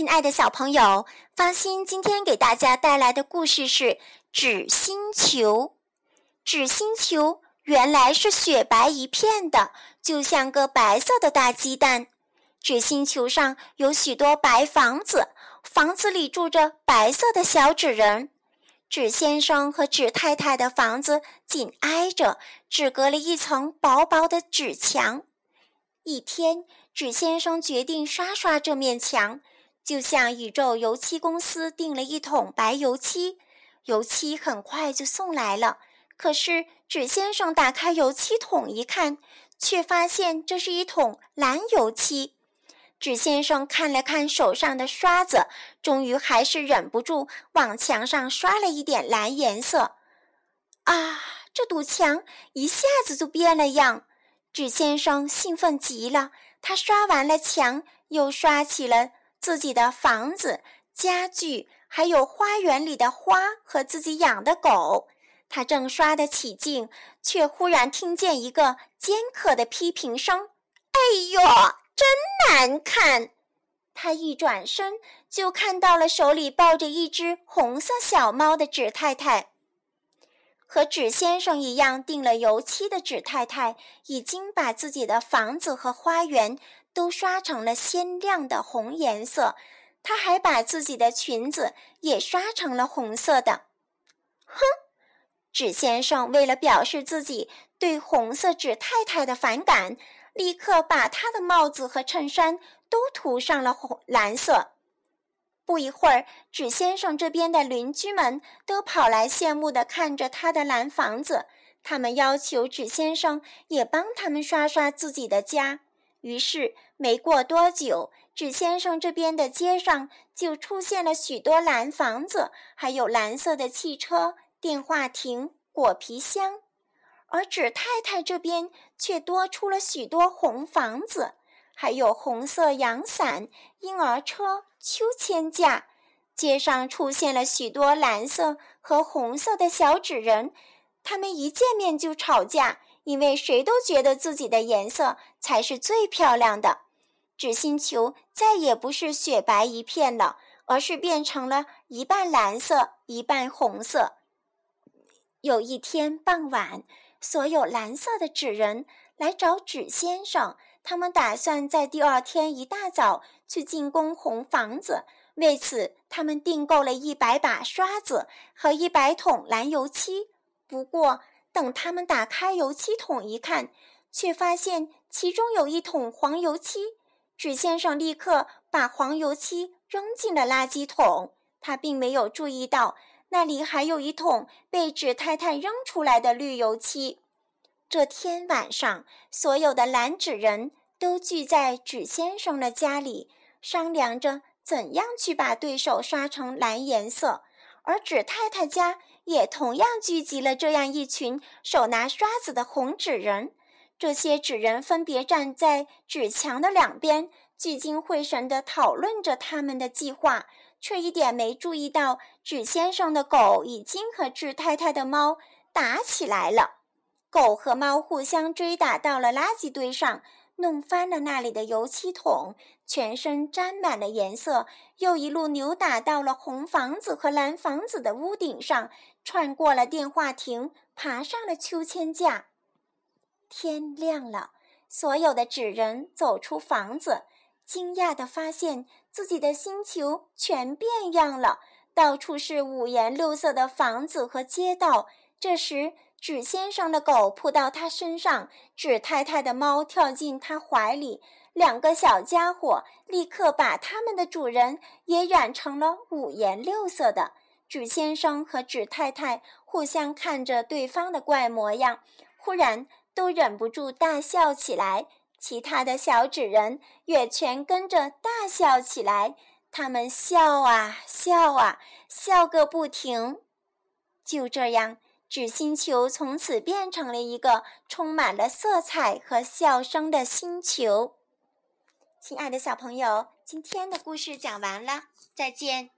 亲爱的小朋友，方心今天给大家带来的故事是纸星球。纸星球原来是雪白一片的，就像个白色的大鸡蛋。纸星球上有许多白房子，房子里住着白色的小纸人。纸先生和纸太太的房子紧挨着，只隔了一层薄薄的纸墙。一天，纸先生决定刷刷这面墙。就像宇宙油漆公司订了一桶白油漆，油漆很快就送来了。可是纸先生打开油漆桶一看，却发现这是一桶蓝油漆。纸先生看了看手上的刷子，终于还是忍不住往墙上刷了一点蓝颜色。啊，这堵墙一下子就变了样！纸先生兴奋极了，他刷完了墙，又刷起了。自己的房子、家具，还有花园里的花和自己养的狗，他正刷得起劲，却忽然听见一个尖刻的批评声：“哎呦，真难看！”他一转身，就看到了手里抱着一只红色小猫的纸太太。和纸先生一样订了油漆的纸太太，已经把自己的房子和花园。都刷成了鲜亮的红颜色，他还把自己的裙子也刷成了红色的。哼！纸先生为了表示自己对红色纸太太的反感，立刻把他的帽子和衬衫都涂上了红蓝色。不一会儿，纸先生这边的邻居们都跑来羡慕地看着他的蓝房子，他们要求纸先生也帮他们刷刷自己的家。于是，没过多久，纸先生这边的街上就出现了许多蓝房子，还有蓝色的汽车、电话亭、果皮箱；而纸太太这边却多出了许多红房子，还有红色阳伞、婴儿车、秋千架。街上出现了许多蓝色和红色的小纸人，他们一见面就吵架。因为谁都觉得自己的颜色才是最漂亮的，纸星球再也不是雪白一片了，而是变成了一半蓝色，一半红色。有一天傍晚，所有蓝色的纸人来找纸先生，他们打算在第二天一大早去进攻红房子。为此，他们订购了一百把刷子和一百桶蓝油漆。不过，等他们打开油漆桶一看，却发现其中有一桶黄油漆。纸先生立刻把黄油漆扔进了垃圾桶。他并没有注意到那里还有一桶被纸太太扔出来的绿油漆。这天晚上，所有的蓝纸人都聚在纸先生的家里，商量着怎样去把对手刷成蓝颜色。而纸太太家也同样聚集了这样一群手拿刷子的红纸人。这些纸人分别站在纸墙的两边，聚精会神地讨论着他们的计划，却一点没注意到纸先生的狗已经和纸太太的猫打起来了。狗和猫互相追打到了垃圾堆上。弄翻了那里的油漆桶，全身沾满了颜色，又一路扭打到了红房子和蓝房子的屋顶上，穿过了电话亭，爬上了秋千架。天亮了，所有的纸人走出房子，惊讶地发现自己的星球全变样了，到处是五颜六色的房子和街道。这时，纸先生的狗扑到他身上，纸太太的猫跳进他怀里，两个小家伙立刻把他们的主人也染成了五颜六色的。纸先生和纸太太互相看着对方的怪模样，忽然都忍不住大笑起来。其他的小纸人也全跟着大笑起来，他们笑啊笑啊，笑个不停。就这样。纸星球从此变成了一个充满了色彩和笑声的星球。亲爱的小朋友，今天的故事讲完了，再见。